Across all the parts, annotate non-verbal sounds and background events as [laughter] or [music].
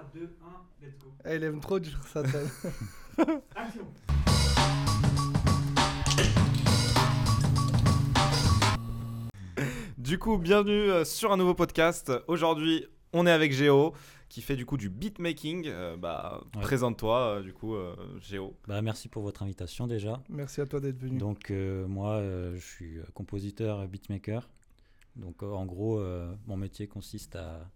3, 2, 1, let's go. Elle aime trop dire ça. [laughs] Action Du coup, bienvenue euh, sur un nouveau podcast. Aujourd'hui, on est avec Géo qui fait du coup du beatmaking. Euh, bah, Ouais. présente-toi euh, du coup, euh, Géo. Bah, merci pour votre invitation déjà. Merci à toi d'être venu. Donc euh, moi, euh, je suis compositeur, beatmaker. Donc euh, en gros, euh, mon métier consiste à,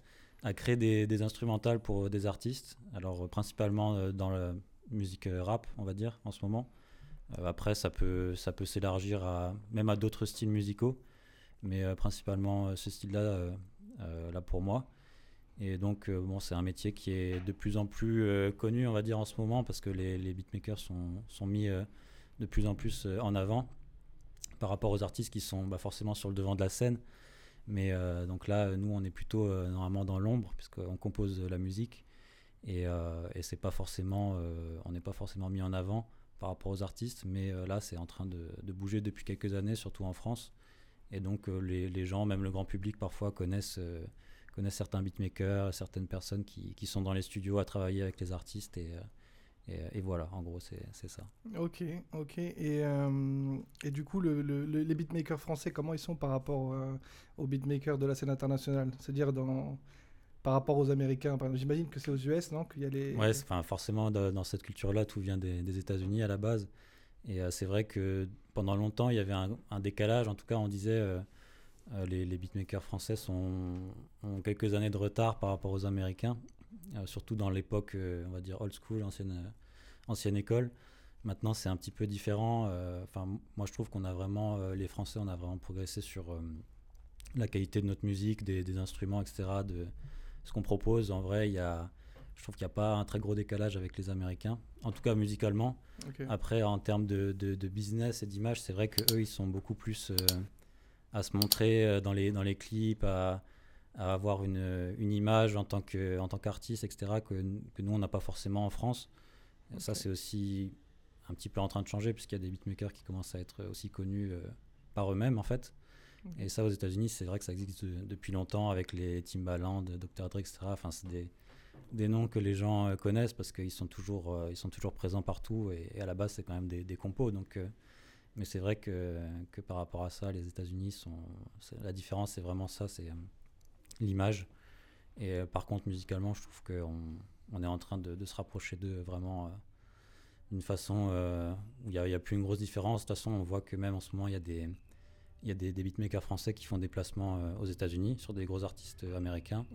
à créer des, instrumentales pour euh, des artistes. Alors euh, principalement euh, dans la musique rap, on va dire, en ce moment. Après, ça peut, ça peut s'élargir à, même à d'autres styles musicaux. Mais principalement ce style-là, là pour moi. Et donc, bon, c'est un métier qui est de plus en plus connu, on va dire, en ce moment, parce que les, beatmakers sont, sont mis de plus en plus en avant par rapport aux artistes qui sont bah, forcément sur le devant de la scène. Mais euh, donc là, nous, on est plutôt euh, normalement dans l'ombre, puisqu'on compose la musique. Et, euh, c'est pas forcément, on n'est pas forcément mis en avant par rapport aux artistes. Mais là, c'est en train de, bouger depuis quelques années, surtout en France. Et donc, les, gens, même le grand public, parfois connaissent, connaissent certains beatmakers, certaines personnes qui, qui sont dans les studios à travailler avec les artistes. Et, et voilà, en gros, c'est ça. Ok, ok. Et, euh, et du coup, le, le- le- les beatmakers français, comment ils sont par rapport euh, aux beatmakers de la scène internationale? C'est-à-dire dans, par rapport aux Américains. J'imagine que c'est aux US, non? Qu'il y a les... Ouais, enfin, forcément, dans, dans cette culture-là, tout vient des, des États-Unis à la base. Et euh, c'est vrai que pendant longtemps, il y avait un, un décalage. En tout cas, on disait euh, euh, les, les beatmakers français sont, ont quelques années de retard par rapport aux Américains, euh, surtout dans l'époque, euh, on va dire, old school, ancienne, euh, ancienne école. Maintenant, c'est un petit peu différent. euh, Enfin, moi, je trouve qu'on a vraiment, euh, les Français, on a vraiment progressé sur euh, la qualité de notre musique, des, des instruments, etc., de ce qu'on propose. En vrai, il y a, je trouve qu'il n'y a pas un très gros décalage avec les Américains, en tout cas musicalement. Après, en termes de, de- de business et d'image, c'est vrai qu'eux, ils sont beaucoup plus euh, à se montrer euh, dans les, dans les clips, à, à avoir une, une image en tant que- en tant qu'artiste, etc., que, que nous, on n'a pas forcément en France. Ça, c'est aussi un petit peu en train de changer, puisqu'il y a des beatmakers qui commencent à être aussi connus euh, par eux-mêmes, en fait. Et ça, aux États-Unis, c'est vrai que ça existe de- depuis longtemps avec les Timbaland, Dr. Dre, etc. Enfin, c'est des, des noms que les gens euh, connaissent parce qu'ils sont toujours, euh, ils sont toujours présents partout et, et à la base, c'est quand même des, des compos. Donc, mais c'est vrai que, que par rapport à ça, les États-Unis sont. La différence, c'est vraiment ça, c'est l'image. Et euh, par contre, musicalement, je trouve qu'on on est en train de, de se rapprocher d'eux vraiment euh, d'une façon euh, où il n'y a, plus une grosse différence. De toute façon, on voit que même en ce moment, il y a des y a des, des beatmakers français qui font des placements aux États-Unis sur des gros artistes américains.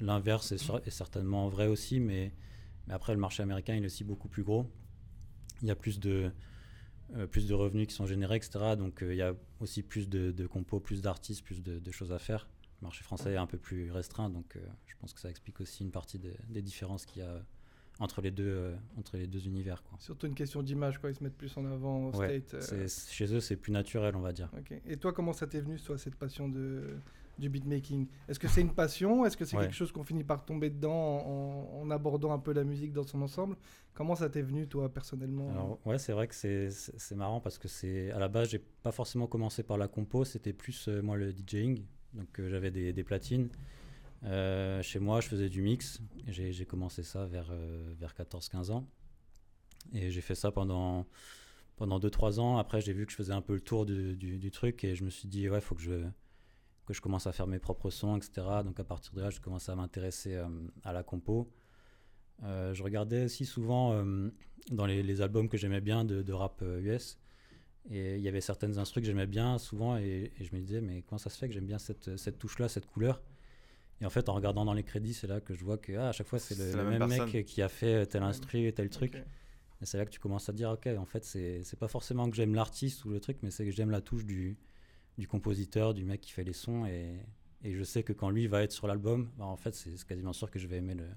L'inverse est, est certainement vrai aussi, mais, mais après le marché américain il est aussi beaucoup plus gros. Il y a plus de, euh, plus de revenus qui sont générés, etc. Donc euh, il y a aussi plus de, de compos, plus d'artistes, plus de, de choses à faire. Le marché français est un peu plus restreint, donc euh, je pense que ça explique aussi une partie des- des différences qu'il y a entre les deux, entre les deux univers. Quoi. Surtout une question d'image, quoi. Ils se mettent plus en avant au Ouais, state. chez eux c'est plus naturel, on va dire. Et toi, comment ça t'est venu, toi, cette passion de, du beatmaking Est-ce que c'est une passion Est-ce que c'est Ouais. quelque chose qu'on finit par tomber dedans en, en abordant un peu la musique dans son ensemble? Comment ça t'est venu, toi, personnellement? Alors ouais, c'est vrai que c'est- marrant parce que c'est à la base, j'ai pas forcément commencé par la compo, c'était plus euh, moi le DJing. Donc euh, j'avais des, des platines. Euh, chez moi, je faisais du mix. J'ai commencé ça vers, vers 14-15 ans. Et j'ai fait ça pendant, pendant 2-3 ans. Après, j'ai vu que je faisais un peu le tour du, du- du truc et je me suis dit, ouais, faut que je, que je commence à faire mes propres sons, etc. Donc à partir de là, je commençais à m'intéresser euh, à la compo. Euh, je regardais aussi souvent euh, dans les, les albums que j'aimais bien de, de rap US. Et il y avait certaines instrus que j'aimais bien souvent et, et je me disais, mais comment ça se fait que j'aime bien cette, cette touche-là, cette couleur? Et en fait, en regardant dans les crédits, c'est là que je vois que ah, à chaque fois, c'est le, même personne. mec qui a fait tel instru et tel truc. Et c'est là que tu commences à te dire, ok, en fait, c'est c'est pas forcément que j'aime l'artiste ou le truc, mais c'est que j'aime la touche du, du compositeur, du mec qui fait les sons. Et, et je sais que quand lui va être sur l'album, bah, en fait, c'est quasiment sûr que je vais aimer le,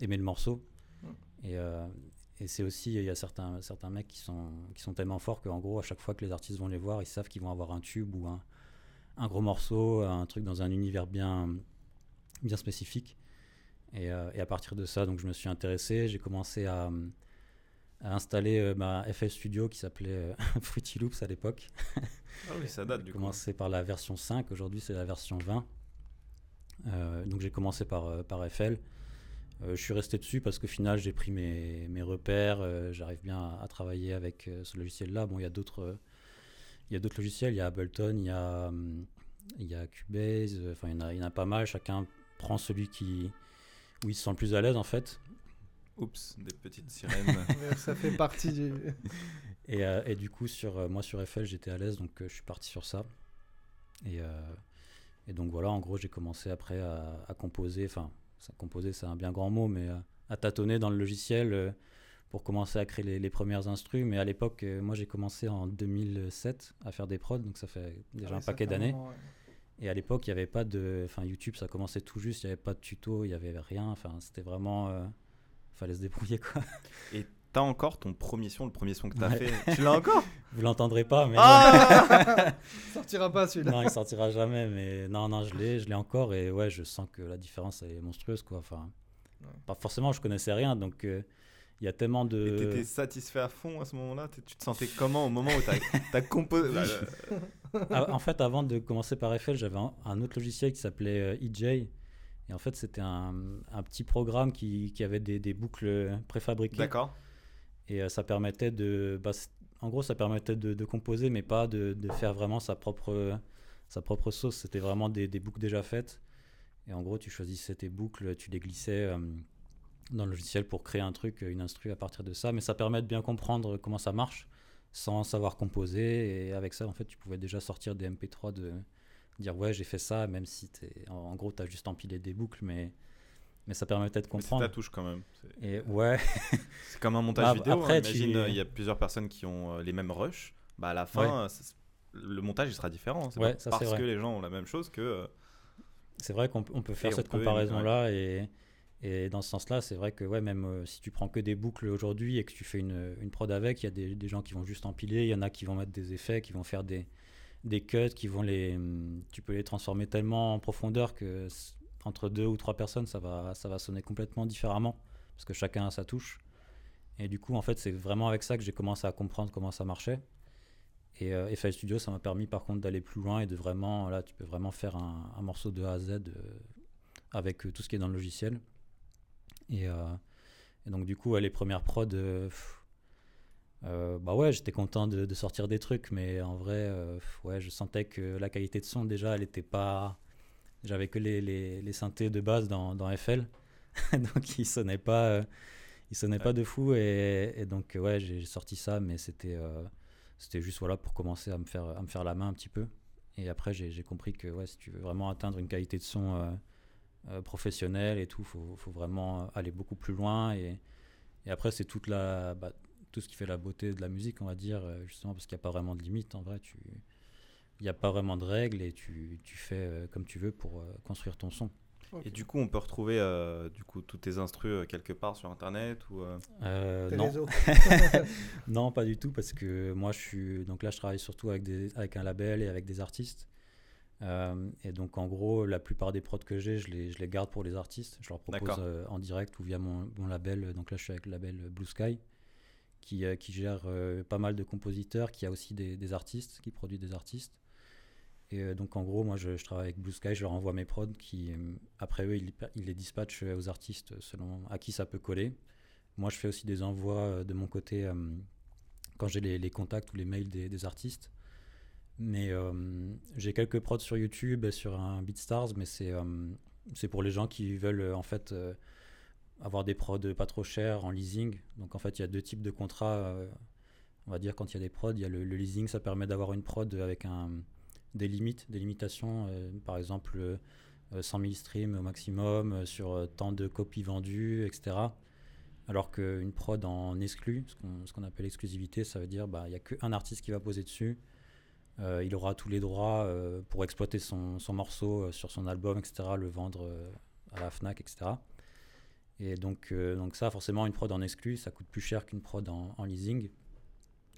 aimer le morceau. Mm. Et, euh, et c'est aussi, il y a certains, certains mecs qui sont, qui sont tellement forts qu'en gros, à chaque fois que les artistes vont les voir, ils savent qu'ils vont avoir un tube ou un, un gros morceau, un truc dans un univers bien, bien spécifique. Et, euh, et à partir de ça, donc, je me suis intéressé. J'ai commencé à, à installer euh, ma FL Studio qui s'appelait euh, [laughs] Fruity Loops à l'époque. Ah oui, ça date du coup. commencé par la version 5, aujourd'hui c'est la version 20. Euh, donc j'ai commencé par, par FL. Euh, je suis resté dessus parce qu'au final, j'ai pris mes, mes repères. euh, J'arrive bien à, à travailler avec ce logiciel-là. Bon, il y a d'autres il y a d'autres logiciels. Il y a Ableton, il y a, hum, il y a Cubase. Enfin, il y, en a, il y en a pas mal. Chacun prend celui qui, où il se sent le plus à l'aise, en fait. Oups, des petites sirènes. [laughs] Ça fait partie du. [laughs] Et, euh, et du coup, sur, euh, moi, sur FL, j'étais à l'aise, donc euh, je suis parti sur ça. Et, euh, et donc voilà, en gros, j'ai commencé après à, à composer. Enfin, composer, c'est un bien grand mot, mais euh, à tâtonner dans le logiciel euh, pour commencer à créer les, les premières instrus. Mais à l'époque, euh, moi, j'ai commencé en 2007 à faire des prods, donc ça fait déjà Ah ouais, un paquet d'années. ouais. Et à l'époque, il n'y avait pas de. Enfin, YouTube, ça commençait tout juste, il n'y avait pas de tuto, il n'y avait rien. Enfin, c'était vraiment. Fallait se débrouiller, quoi. [laughs] T'as encore ton premier son, le premier son que t'as Ouais. fait. Tu l'as encore? [laughs] Vous l'entendrez pas, mais. Ah [laughs] Sortira pas celui-là. non, il sortira jamais, mais non, non, je l'ai, je l'ai encore et ouais, je sens que la différence est monstrueuse, quoi. Enfin, Ouais. pas forcément, je connaissais rien, donc euh, il y a tellement Et de. t'étais satisfait à fond à ce moment-là? Tu te sentais comment au moment où t'as as composé? Bah, Ah, en fait, avant de commencer par FL, j'avais un, un autre logiciel qui s'appelait euh, EJ. Et en fait, c'était un, un petit programme qui, qui avait des, des boucles préfabriquées. D'accord. Et euh, ça permettait de. bah, en gros, ça permettait de, de composer, mais pas de, de faire vraiment sa propre, sa propre sauce. C'était vraiment des, des boucles déjà faites. Et en gros, tu choisissais tes boucles, tu les glissais euh, dans le logiciel pour créer un truc, une instru à partir de ça. Mais ça permet de bien comprendre comment ça marche sans savoir composer. Et avec ça, en fait, tu pouvais déjà sortir des MP3 de dire ouais, j'ai fait ça, même si t'es- en, en gros, tu as juste empilé des boucles, mais, mais ça permettait de Mais comprendre. ta touche quand même. Et ouais, [laughs] C'est comme un montage Ah, vidéo. après, hein. tu- Imagine, il y a plusieurs personnes qui ont euh, les mêmes rushs. Bah, à la fin, le montage il sera différent. C'est Ouais, ça, parce vrai. que les gens ont la même chose que. euh, C'est vrai qu'on peut- faire cette comparaison-là et, et dans ce sens-là, c'est vrai que ouais, même euh, si tu prends que des boucles aujourd'hui et que tu fais une, une prod avec, il y a des, des gens qui vont juste empiler, il y en a qui vont mettre des effets, qui vont faire des, des cuts, qui vont les, hum, tu peux les transformer tellement en profondeur que entre deux ou trois personnes, ça va, ça va sonner complètement différemment parce que chacun a sa touche. Et du coup, en fait, c'est vraiment avec ça que j'ai commencé à comprendre comment ça marchait. Et euh, FL Studio, ça m'a permis par contre d'aller plus loin et de vraiment, là, tu peux vraiment faire un, morceau de A à Z euh, avec euh, tout ce qui est dans le logiciel. Et, euh, donc, du coup, les premières prods, euh, bah ouais, j'étais content de, de sortir des trucs, mais en vrai, euh, ouais, je sentais que la qualité de son, déjà, elle était pas. J'avais que les, les, les synthés de base dans, dans FL, [laughs] donc ils sonnaient pas. euh, ils sonnaient pas de fou et, et donc ouais j'ai sorti ça mais c'était euh, c'était juste voilà pour commencer à me faire à me faire la main un petit peu et après j'ai compris que ouais si tu veux vraiment atteindre une qualité de son euh, euh, professionnelle et tout faut, faut vraiment aller beaucoup plus loin et, et après c'est toute la bah, tout ce qui fait la beauté de la musique on va dire euh, justement parce qu'il n'y a pas vraiment de limite en vrai tu il n'y a pas vraiment de règles et tu, tu fais euh, comme tu veux pour euh, construire ton son. Et du coup, on peut retrouver euh, du coup tous tes instrus euh, quelque part sur internet ou. euh, Euh, non réseaux. [laughs] Non, pas du tout, parce que moi, je suis. Donc là, je travaille surtout avec, des, avec un label et avec des artistes. Euh, et donc, en gros, la plupart des prods que j'ai, je les, je les garde pour les artistes. Je leur propose euh, en direct ou via mon, mon label. Donc là, je suis avec le label Blue Sky, qui, euh, qui gère euh, pas mal de compositeurs, qui a aussi des, artistes, qui produit des artistes. Et euh, donc, en gros, moi, je, travaille avec Blue Sky, je leur envoie mes prods, qui, après eux, ils, les dispatchent aux artistes selon à qui ça peut coller. Moi, je fais aussi des envois de mon côté quand j'ai les, contacts ou les mails des, artistes. Mais j'ai quelques prods sur YouTube sur un BeatStars, mais c'est euh, pour les gens qui veulent en fait avoir des prods pas trop chers en leasing. Donc en fait, il y a deux types de contrats. euh, on va dire quand il y a des prods, il y a le, le leasing, ça permet d'avoir une prod avec un, des limites, des limitations. euh, par exemple, euh, 100 000 streams au maximum euh, sur euh, tant de copies vendues, etc. Alors qu'une prod en exclu, ce qu'on qu'on appelle exclusivité, ça veut dire bah, il n'y a qu'un artiste qui va poser dessus. Euh, il aura tous les droits euh, pour exploiter son, son morceau euh, sur son album, etc., le vendre euh, à la FNAC, etc. Et donc, euh, donc ça, forcément, une prod en exclu, ça coûte plus cher qu'une prod en, leasing.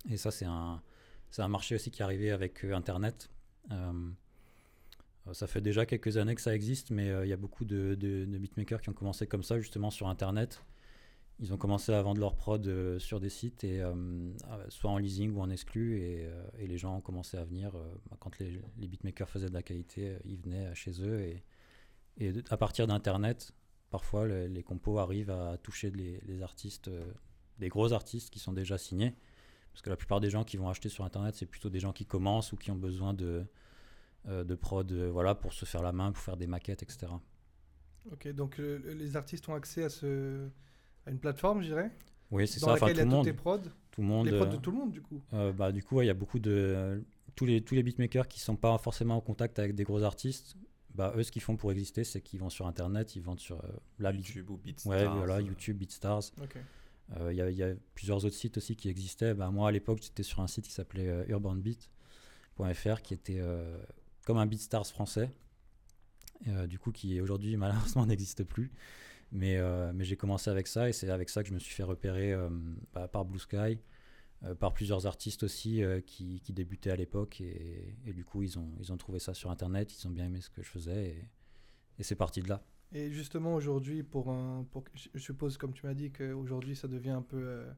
Et ça, c'est un, un marché aussi qui est arrivé avec euh, Internet. Euh, ça fait déjà quelques années que ça existe, mais il y a beaucoup de, de- beatmakers qui ont commencé comme ça, justement, sur Internet. Ils ont commencé à vendre leur prod sur des sites, et, soit en leasing ou en exclu, et, et les gens ont commencé à venir. bah, quand les, les beatmakers faisaient de la qualité, ils venaient chez eux, et, Et à partir d'Internet, parfois le- les compos arrivent à toucher les, les artistes, euh, des gros artistes qui sont déjà signés. Parce que la plupart des gens qui vont acheter sur Internet, c'est plutôt des gens qui commencent ou qui ont besoin de, euh, de prod euh, voilà, pour se faire la main, pour faire des maquettes, etc. Ok, donc euh, les artistes ont accès à, ce... à une plateforme, je dirais, Oui, c'est ça. Enfin, tout a le tous tes monde. prods, Tout le monde les prods de tout le monde, du coup? Bah, du coup, ouais, il y a beaucoup de. Tous les, tous les beatmakers qui sont pas forcément en contact avec des gros artistes, bah, eux, ce qu'ils font pour exister, c'est qu'ils vont sur Internet, ils vendent sur euh, la YouTube ou BeatStars. Ouais, voilà, euh, YouTube, BeatStars. Ok. Euh, Il y, a- il y a plusieurs autres sites aussi qui existaient. Bah, moi, à l'époque, j'étais sur un site qui s'appelait euh, urbanbeat.fr, qui était euh, comme un BeatStars français. Euh, du coup, qui aujourd'hui, [laughs] malheureusement, n'existe plus. Mais, euh, mais j'ai commencé avec ça et c'est avec ça que je me suis fait repérer euh, bah, par Blue Sky, euh, par plusieurs artistes aussi euh, qui, qui débutaient à l'époque. Et, et du coup, ils ont, ils ont trouvé ça sur Internet, ils ont bien aimé ce que je faisais et, et c'est parti de là. Et justement, aujourd'hui, pour un. Pour... Je suppose, comme tu m'as dit, qu'aujourd'hui, ça devient un peu. euh,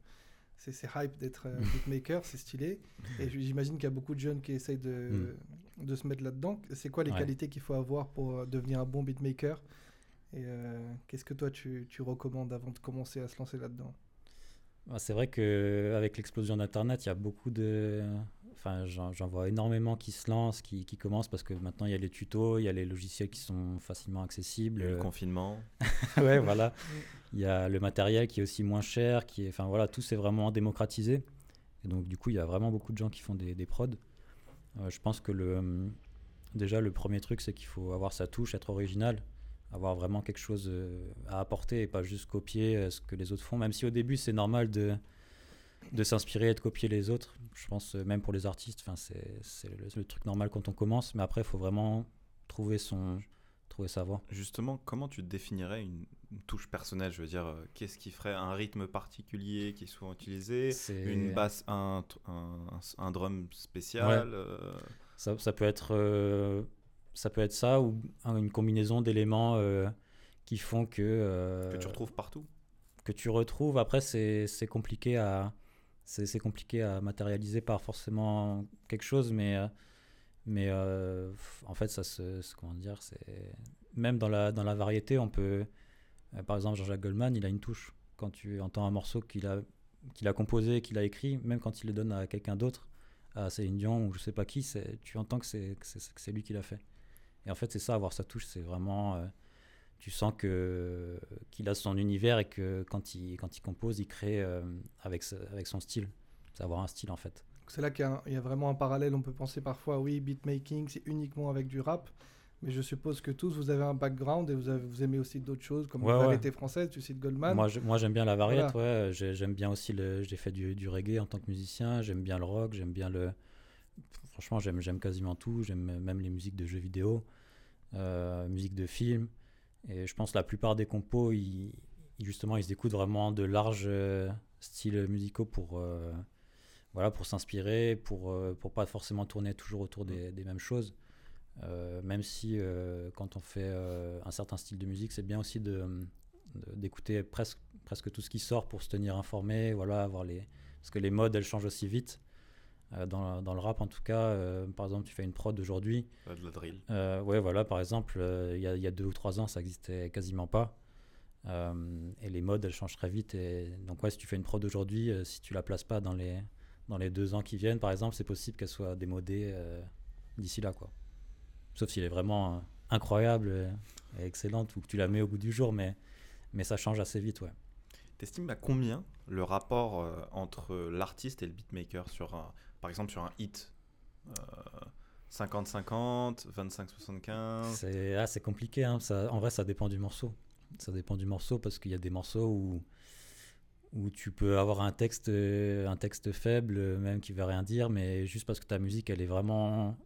C'est hype d'être euh, [laughs] beatmaker, c'est stylé. Et j'imagine qu'il y a beaucoup de jeunes qui essayent de, de se mettre là-dedans. C'est quoi les Ouais. qualités qu'il faut avoir pour euh, devenir un bon beatmaker? Et euh, qu'est-ce que toi, tu, tu recommandes avant de commencer à se lancer là-dedans? C'est vrai qu'avec l'explosion d'Internet, il y a beaucoup de. Enfin, j'en vois énormément qui se lancent, qui, qui commencent parce que maintenant il y a les tutos, il y a les logiciels qui sont facilement accessibles. Le confinement. [laughs] ouais, voilà. Il y a le matériel qui est aussi moins cher, qui est. Enfin voilà, tout s'est vraiment démocratisé. Et donc du coup, il y a vraiment beaucoup de gens qui font des, des prods. Euh, je pense que le. Déjà, le premier truc, c'est qu'il faut avoir sa touche, être original, avoir vraiment quelque chose euh, à apporter et pas juste copier euh, ce que les autres font. Même si au début, c'est normal de, de s'inspirer et de copier les autres. Je pense, euh, même pour les artistes, enfin, c'est c'est le, le truc normal quand on commence. Mais après, il faut vraiment trouver, son, trouver sa voix. Justement, comment tu définirais une, une touche personnelle? Je veux dire, qu'est-ce qui ferait un rythme particulier qui est souvent utilisé? C'est- Une basse, un, un, un drum spécial euh, Ça, ça peut être euh, ça peut être ça ou un- une combinaison d'éléments euh, qui font que euh, que tu retrouves partout que tu retrouves. Après, c'est compliqué à c'est compliqué à matérialiser par forcément quelque chose, mais euh, mais euh, en fait, ça se comment dire, même dans la dans la variété, on peut par exemple Jean-Jacques Goldman, il a une touche quand tu entends un morceau qu'il a qu'il a composé, qu'il a écrit, même quand il le donne à quelqu'un d'autre, à Céline Dion ou je sais pas qui, tu entends que c'est lui qui l'a fait. Et en fait, c'est ça, avoir sa touche, c'est vraiment euh, tu sens que qu'il a son univers et que quand il quand il compose, il crée euh, avec avec son style. C'est avoir un style en fait. C'est là qu'il y, a y vraiment un parallèle. On peut penser parfois, oui, beatmaking, c'est uniquement avec du rap. Mais je suppose que tous, vous avez un background et vous, avez- vous aimez aussi d'autres choses, comme Ouais, la ouais. variété française, tu cites Goldman. Moi, j'aime bien la variété. Ouais, J'ai- j'aime bien aussi. J'ai fait du, du reggae en tant que musicien. J'aime bien le rock. J'aime bien le. Franchement, j'aime j'aime quasiment tout. J'aime même les musiques de jeux vidéo, euh, musique de films. Et je pense que la plupart des compos, ils, justement, ils écoutent vraiment de larges euh, styles musicaux pour, euh, voilà, pour s'inspirer, pour euh, pour pas forcément tourner toujours autour des, mêmes choses. Même si quand on fait un certain style de musique, c'est bien aussi d'écouter presque presque tout ce qui sort pour se tenir informé, voilà, avoir les parce que les modes elles changent aussi vite. Euh, dans, dans le rap en tout cas, euh, par exemple, tu fais une prod aujourd'hui, de la drill euh, ouais, voilà, par exemple, il y, a, il y a deux ou trois ans, ça existait quasiment pas. Et les modes, elles changent très vite. Et donc, ouais, si tu fais une prod aujourd'hui, si tu la places pas dans les, dans les deux ans qui viennent, par exemple, c'est possible qu'elle soit démodée d'ici là, quoi. Sauf si elle est vraiment incroyable et, et excellente ou que tu la mets au bout du jour, mais, mais ça change assez vite, ouais. T'estimes à combien le rapport euh, entre l'artiste et le beatmaker sur un, par exemple sur un hit Euh, 50-50, 25-75 C'est ah, c'est compliqué. hein. Ça, en vrai, ça dépend du morceau. Ça dépend du morceau parce qu'il y a des morceaux où, où tu peux avoir un texte, euh, un texte faible, euh, même qui veut rien dire, mais juste parce que ta musique, elle est vraiment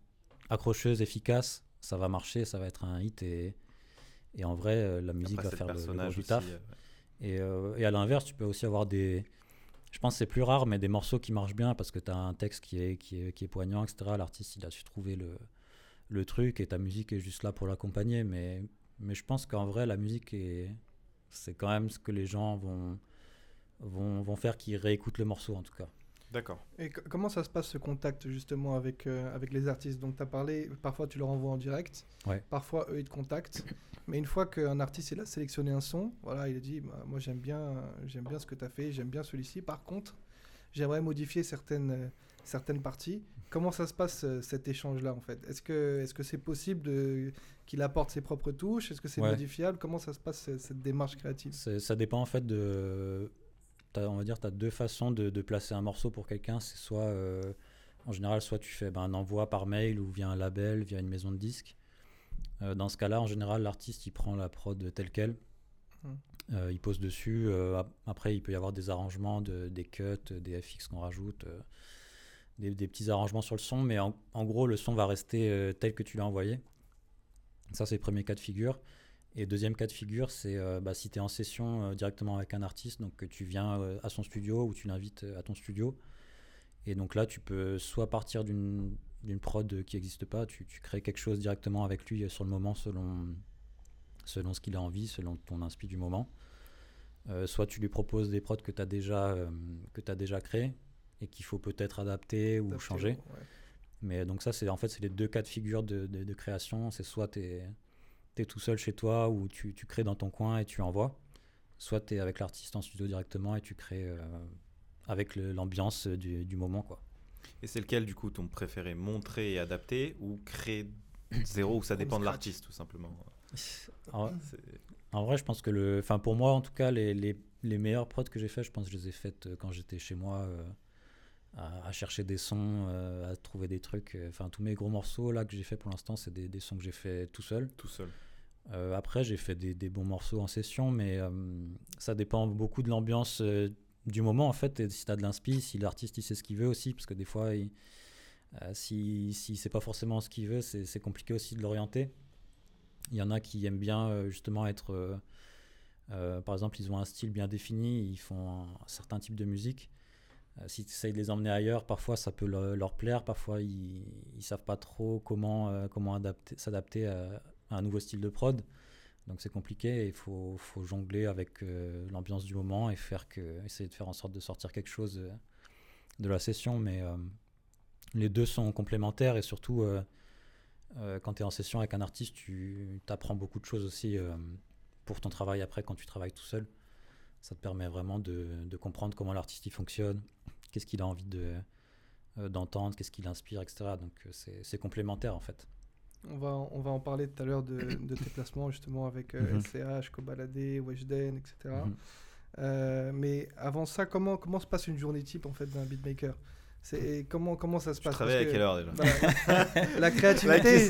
accrocheuse, efficace, ça va marcher, ça va être un hit. Et, et en vrai, euh, la musique Après, va faire le, le gros du aussi, taf. euh, Et, euh, et à l'inverse, tu peux aussi avoir des. Je pense que c'est plus rare, mais des morceaux qui marchent bien parce que tu as un texte qui est, qui est, poignant, etc. L'artiste, il a su trouver le, le truc et ta musique est juste là pour l'accompagner. Mais, mais je pense qu'en vrai, la musique, est, c'est quand même ce que les gens vont, vont, vont faire qui réécoutent le morceau, en tout cas. D'accord. Et co- comment ça se passe ce contact justement avec, euh, avec les artistes? Donc tu as parlé, parfois tu leur envoies en direct, Ouais. parfois eux ils te contactent. Mais une fois qu'un artiste il a sélectionné un son, voilà, il a dit bah, moi j'aime bien, euh, j'aime bien ce que tu as fait, j'aime bien celui-ci. Par contre, j'aimerais modifier certaines, euh, certaines parties. Comment ça se passe euh, cet échange-là en fait? Est-ce que est-ce que c'est possible qu'il apporte ses propres touches? Est-ce que c'est Ouais. modifiable? Comment ça se passe ce- cette démarche créative? C'est- Ça dépend en fait de. On va dire tu as deux façons de, de placer un morceau pour quelqu'un. C'est soit, euh, en général, soit tu fais ben, un envoi par mail ou via un label, via une maison de disques. Euh, dans ce cas-là, en général, l'artiste il prend la prod telle quelle. Hmm. Euh, il pose dessus. ap- après, il peut y avoir des arrangements, de- des cuts, des FX qu'on rajoute, des, des petits arrangements sur le son. Mais en, en gros, le son va rester tel que tu l'as envoyé. Ça, c'est le premier cas de figure. Et deuxième cas de figure, c'est euh, bah, si tu es en session euh, directement avec un artiste, donc que tu viens euh, à son studio ou tu l'invites à ton studio. Et donc là, tu peux soit partir d'une prod qui n'existe pas, tu, tu crées quelque chose directement avec lui sur le moment selon, selon ce qu'il a envie, selon ton inspi du moment. Soit tu lui proposes des prods que tu as déjà, que déjà créés et qu'il faut peut-être adapter ou changer. ouais. Mais donc ça, c'est en fait c'est les deux cas de figure de, de- de création. C'est soit tu es, tout seul chez toi ou tu, tu crées dans ton coin et tu envoies, soit tu es avec l'artiste en studio directement et tu crées euh, avec l'ambiance du, du moment. quoi. Et c'est lequel, du coup, ton préféré Montrer et adapter ou créer zéro ou ça dépend de l'artiste, tout simplement En, vrai, je pense que le, enfin pour moi en tout cas, les, les, les meilleures prods que j'ai fait, je pense que je les ai faites euh, quand j'étais chez moi. euh, à, à chercher des sons, euh, à trouver des trucs. Enfin, tous mes gros morceaux là que j'ai fait pour l'instant, c'est des, des sons que j'ai fait tout seul. Tout seul. Euh, après, j'ai fait des, bons morceaux en session, mais euh, ça dépend beaucoup de l'ambiance euh, du moment en fait. Et si tu as de l'inspi, si l'artiste il sait ce qu'il veut aussi, parce que des fois, il, si, si c'est pas forcément ce qu'il veut, c'est compliqué aussi de l'orienter. Il y en a qui aiment bien justement être. par exemple, ils ont un style bien défini, ils font un, certain type de musique. Si tu essayes de les emmener ailleurs, parfois ça peut leur, plaire, parfois ils, ils savent pas trop comment, comment adapter- s'adapter à un nouveau style de prod. Donc c'est compliqué il faut, faut jongler avec euh, l'ambiance du moment et faire que, essayer de faire en sorte de sortir quelque chose euh, de la session. Mais euh, les deux sont complémentaires et surtout quand tu es en session avec un artiste, tu apprends beaucoup de choses aussi pour ton travail après quand tu travailles tout seul. Ça te permet vraiment de, comprendre comment l'artiste il fonctionne, qu'est-ce qu'il a envie de, d'entendre, qu'est-ce qui l'inspire, etc. Donc c'est complémentaire en fait. On va, on va en parler tout à l'heure de, de tes placements justement avec euh, Mhm. SCH, Cobaladé, Weshden, etc. Mhm. Euh, mais avant ça, comment, comment se passe une journée type en fait d'un beatmaker? Comment comment ça se Tu passe? travailles à quelle que, heure déjà bah, [laughs] La créativité,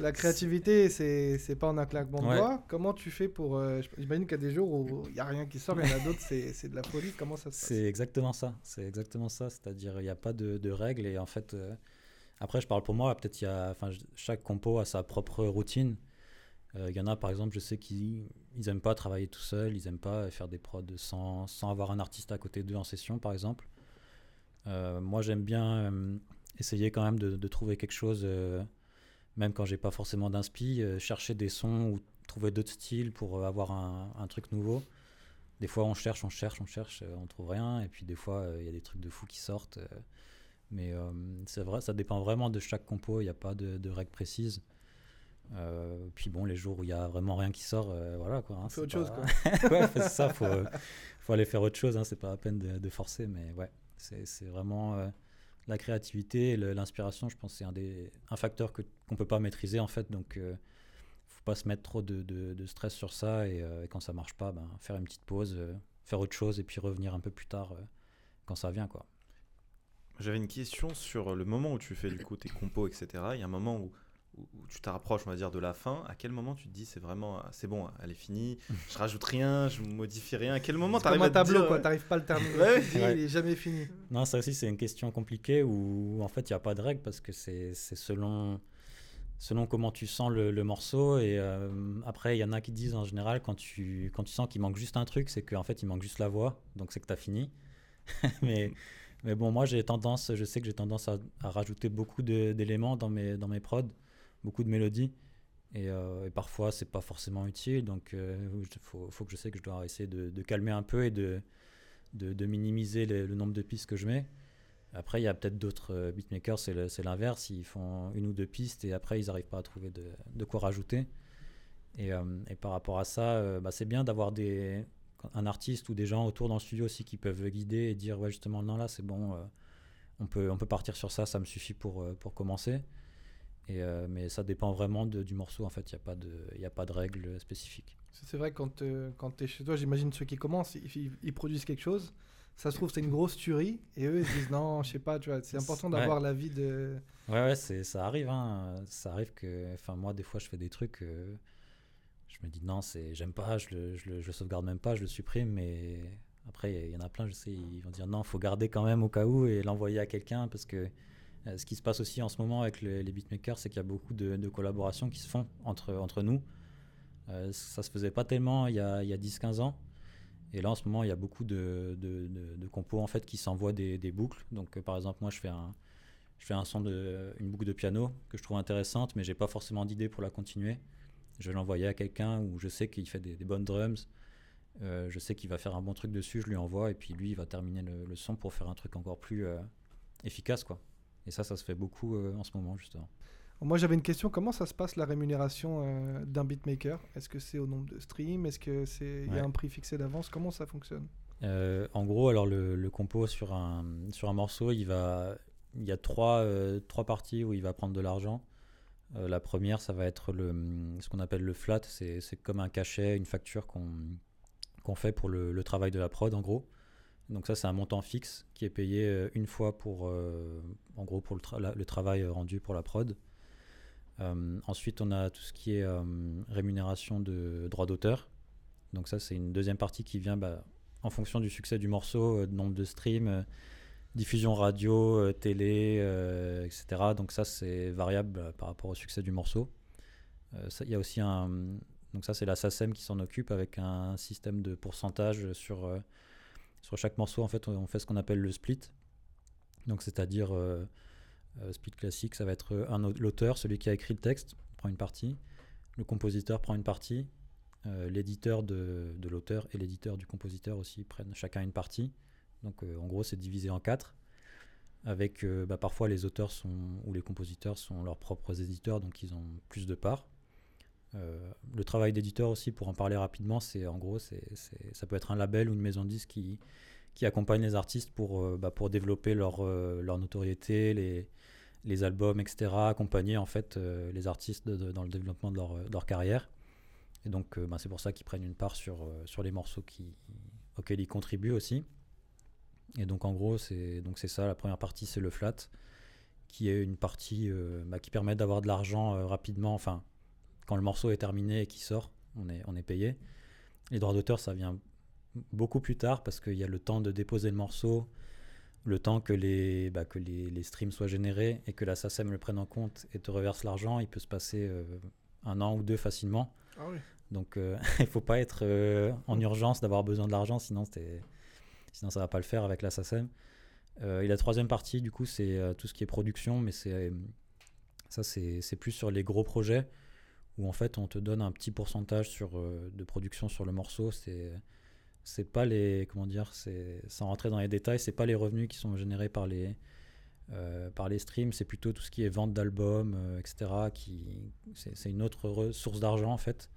la créativité, c'est pas en un claquement de doigts. Comment tu fais pour euh, J'imagine qu'il y a des jours où il y a rien qui sort, il y en a d'autres, c'est c'est de la folie. Comment ça se passe? C'est exactement ça. C'est exactement ça. C'est-à-dire, il n'y a pas de, de règles. Et en fait, euh, après, je parle pour moi. Peut-être enfin, chaque compo a sa propre routine. Euh, Il y en a, par exemple, je sais qu'ils ils aiment pas travailler tout seul. Ils aiment pas faire des prods sans, sans avoir un artiste à côté d'eux en session, par exemple. Euh, moi, j'aime bien euh, essayer quand même de, trouver quelque chose, même quand j'ai pas forcément d'inspi, chercher des sons ou trouver d'autres styles pour avoir un, un truc nouveau. Des fois, on cherche, on cherche, on cherche, on trouve rien. Et puis, des fois, il y a des trucs de fou qui sortent. Mais euh, c'est vrai, ça dépend vraiment de chaque compo. Il n'y a pas de, de règles précises. Euh, puis bon, les jours où il y a vraiment rien qui sort, euh, voilà quoi. hein, autre chose, pas- [laughs] ouais, c'est ça. Faut, [laughs] faut aller faire autre chose. Hein, c'est pas la peine de, de forcer, mais ouais, c'est c'est vraiment la créativité, et l'inspiration. Je pense c'est un des un facteur que qu'on peut pas maîtriser en fait. Donc, faut pas se mettre trop de, stress sur ça et, et quand ça marche pas, ben, faire une petite pause, faire autre chose et puis revenir un peu plus tard quand ça vient quoi. J'avais une question sur le moment où tu fais du coup tes compos, etc. Il y a un moment où, où- où tu te rapproches, on va dire, de la fin. À quel moment tu te dis c'est vraiment, c'est bon, elle est finie, je rajoute rien, je modifie rien. À quel moment C'est tu comme arrives un à tableau, dire, quoi. ouais, T'arrives pas à le terminer. Ouais. Dis, Ouais. il est jamais fini. Non, ça aussi, c'est une question compliquée où, en fait, il n'y a pas de règle parce que c'est c'est selon, selon comment tu sens le, le morceau. Et euh, après, il y en a qui disent en général, quand tu, quand tu sens qu'il manque juste un truc, c'est qu'en fait, il manque juste la voix. Donc, c'est que tu as fini. [laughs] mais, mais bon, moi, j'ai tendance, je sais que j'ai tendance à, rajouter beaucoup d'éléments dans mes, dans mes prods, beaucoup de mélodies. Et, euh, et parfois, c'est pas forcément utile. Donc, il faut, faut que je sais que je dois essayer de, calmer un peu et de, de, minimiser le nombre de pistes que je mets. Après, il y a peut-être d'autres euh, beatmakers, c'est l'inverse. Ils font une ou deux pistes et après, ils n'arrivent pas à trouver de, quoi rajouter. Et, euh, et par rapport à ça, euh, bah, c'est bien d'avoir des, un artiste ou des gens autour dans le studio aussi qui peuvent guider et dire ouais, justement, non, là, c'est bon, euh, on, peut, on peut partir sur ça, ça me suffit pour, euh, pour commencer. Et, euh, mais ça dépend vraiment de- du morceau. En fait, il n'y a, pas de- il y a pas de règles spécifiques. C'est vrai, quand, euh, quand tu es chez toi, j'imagine ceux qui commencent, ils, produisent quelque chose. Ça se trouve, c'est une grosse tuerie. Et eux, ils se disent non, je sais pas, tu vois. C'est important Ouais. d'avoir l'avis de. Ouais, ouais, c'est, ça arrive. Hein. Ça arrive que. Enfin, moi, des fois, je fais des trucs. Je me dis non, c'est, j'aime pas, je le, je, le, sauvegarde même pas, je le supprime. Mais après, il y en a plein, je sais, ils vont dire non, faut garder quand même au cas où et l'envoyer à quelqu'un parce que. euh, Ce qui se passe aussi en ce moment avec le- les beatmakers, c'est qu'il y a beaucoup de, collaborations qui se font entre, entre nous. Euh, ça se faisait pas tellement il y a, a 10-15 ans. Et là, en ce moment, il y a beaucoup de, de, de- de compos en fait, qui s'envoient des, des boucles. Donc, euh, par exemple, moi, je fais un, je fais un son de une boucle de piano que je trouve intéressante, mais j'ai pas forcément d'idée pour la continuer. Je vais l'envoyer à quelqu'un où je sais qu'il fait des, des bonnes drums. Euh, je sais qu'il va faire un bon truc dessus, je lui envoie et puis lui il va terminer le, le son pour faire un truc encore plus euh, efficace quoi. Et ça, ça se fait beaucoup euh, en ce moment justement. Moi, j'avais une question. Comment ça se passe la rémunération d'un beatmaker? Est-ce que c'est au nombre de streams? Est-ce que c'est il y a un prix fixé d'avance? Comment ça fonctionne? En gros, alors le, le compo sur un, sur un morceau, il, va, il y a trois, trois parties où il va prendre de l'argent. Euh, la première, ça va être le, ce qu'on appelle le flat. C'est comme un cachet, une facture qu'on qu'on fait pour le, travail de la prod, en gros. Donc ça, c'est un montant fixe qui est payé euh, une fois pour, euh, en gros, pour le, travail rendu pour la prod. Ensuite, on a tout ce qui est rémunération de droits d'auteur. Donc ça, c'est une deuxième partie qui vient bah, en fonction du succès du morceau, nombre de streams, diffusion radio, euh, télé, euh, etc. Donc ça, c'est variable euh, par rapport au succès du morceau. Il y a aussi un... Donc ça, c'est la SACEM qui s'en occupe avec un système de pourcentage sur, sur chaque morceau. En fait, on fait ce qu'on appelle le split. Donc c'est-à-dire, split classique, ça va être un, au- l'auteur, celui qui a écrit le texte, prend une partie. Le compositeur prend une partie. L'éditeur de, de l'auteur et l'éditeur du compositeur aussi prennent chacun une partie. Donc euh, en gros, c'est divisé en quatre. Avec euh, bah, parfois les auteurs sont, ou les compositeurs sont leurs propres éditeurs, donc ils ont plus de parts. Euh, le travail d'éditeur aussi, pour en parler rapidement, c'est en gros, c'est, ça peut être un label ou une maison de disques qui, qui accompagne les artistes pour, bah, pour développer leur, leur notoriété, les, les albums, etc. Accompagner en fait les artistes dans le développement de leur, de leur carrière. Et donc, bah, c'est pour ça qu'ils prennent une part sur, sur les morceaux qui, auxquels ils contribuent aussi. Et donc, en gros, c'est donc c'est ça. La première partie, c'est le flat, qui est une partie euh, bah, qui permet d'avoir de l'argent euh, rapidement. Enfin, quand le morceau est terminé et qu'il sort, on est, on est payé. Les droits d'auteur, ça vient beaucoup plus tard parce qu'il y a le temps de déposer le morceau, le temps que les, bah, que les, les streams soient générés et que la SACEM le prenne en compte et te reverse l'argent. Il peut se passer euh, un an ou deux facilement. Ah oui. Donc [laughs] il faut pas être en urgence d'avoir besoin de l'argent, sinon, c'est- sinon ça va pas le faire avec la SACEM. Euh, et la troisième partie, du coup, c'est euh, tout ce qui est production, mais c'est euh, ça, c'est plus sur les gros projets où en fait on te donne un petit pourcentage sur, euh, de production sur le morceau. C'est c'est pas les comment dire, c'est sans rentrer dans les détails, c'est pas les revenus qui sont générés par les par les streams, c'est plutôt tout ce qui est vente d'albums, etc. C'est une autre re- source d'argent en fait.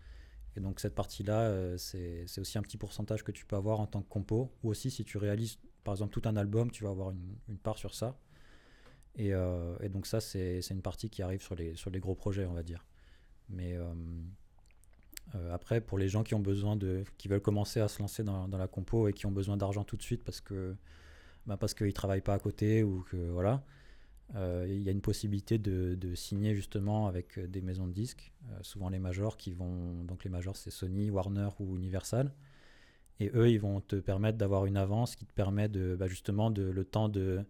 Et donc cette partie-là, euh, c'est aussi un petit pourcentage que tu peux avoir en tant que compo. Ou aussi si tu réalises par exemple tout un album, tu vas avoir une, part sur ça. Et, euh, donc ça, c'est une partie qui arrive sur les, gros projets, on va dire. Mais euh, après, pour les gens qui ont besoin de, qui veulent commencer à se lancer dans, la compo et qui ont besoin d'argent tout de suite parce que bah parce qu'ils travaillent pas à côté ou que voilà, il y a une possibilité de, de signer justement avec euh, des maisons de disques, euh, souvent les majors qui vont, donc les majors c'est Sony, Warner ou Universal, et eux ils vont te permettre d'avoir une avance qui te permet de bah, justement de le temps de